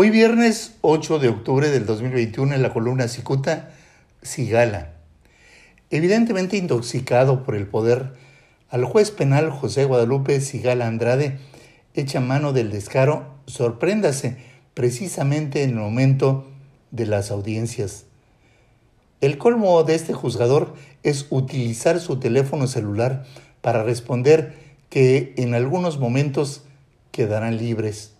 Hoy viernes 8 de octubre del 2021 en la columna Cicuta, Sigala. Evidentemente intoxicado por el poder, al juez penal José Guadalupe Sigala Andrade echa mano del descaro, sorpréndase precisamente en el momento de las audiencias. El colmo de este juzgador es utilizar su teléfono celular para responder que en algunos momentos quedarán libres.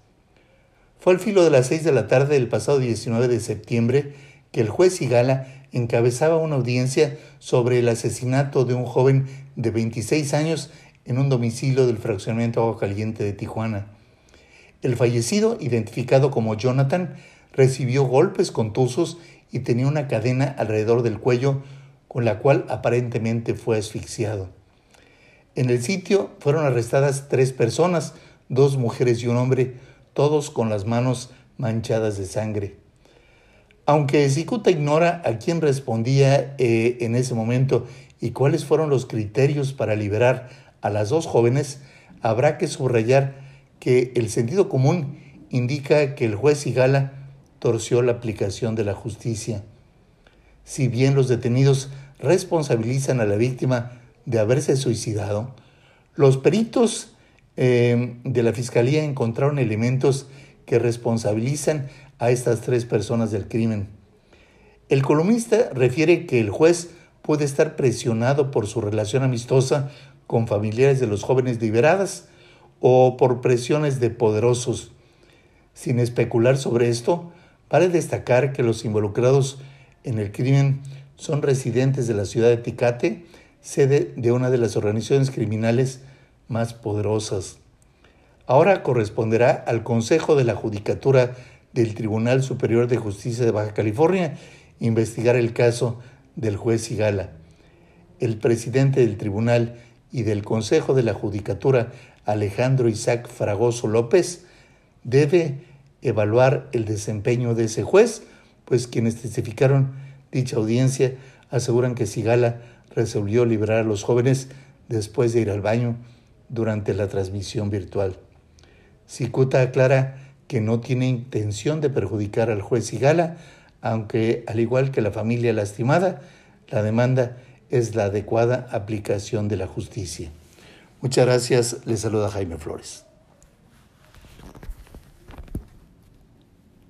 Fue al filo de las seis de la tarde del pasado 19 de septiembre que el juez Igala encabezaba una audiencia sobre el asesinato de un joven de 26 años en un domicilio del fraccionamiento Agua Caliente de Tijuana. El fallecido, identificado como Jonathan, recibió golpes contusos y tenía una cadena alrededor del cuello con la cual aparentemente fue asfixiado. En el sitio fueron arrestadas tres personas, dos mujeres y un hombre, todos con las manos manchadas de sangre. Aunque Cicuta ignora a quién respondía eh, en ese momento y cuáles fueron los criterios para liberar a las dos jóvenes, habrá que subrayar que el sentido común indica que el juez Igala torció la aplicación de la justicia. Si bien los detenidos responsabilizan a la víctima de haberse suicidado, los peritos Em, de la Fiscalía encontraron elementos que responsabilizan a estas tres personas del crimen. El columnista refiere que el juez puede estar presionado por su relación amistosa con familiares de los jóvenes liberadas o por presiones de poderosos. Sin especular sobre esto, vale destacar que los involucrados en el crimen son residentes de la ciudad de Ticate, sede de una de las organizaciones criminales más poderosas. Ahora corresponderá al Consejo de la Judicatura del Tribunal Superior de Justicia de Baja California investigar el caso del juez Sigala. El presidente del tribunal y del Consejo de la Judicatura, Alejandro Isaac Fragoso López, debe evaluar el desempeño de ese juez, pues quienes testificaron dicha audiencia aseguran que Sigala resolvió liberar a los jóvenes después de ir al baño durante la transmisión virtual. Cicuta aclara que no tiene intención de perjudicar al juez Sigala, aunque al igual que la familia lastimada, la demanda es la adecuada aplicación de la justicia. Muchas gracias, le saluda Jaime Flores.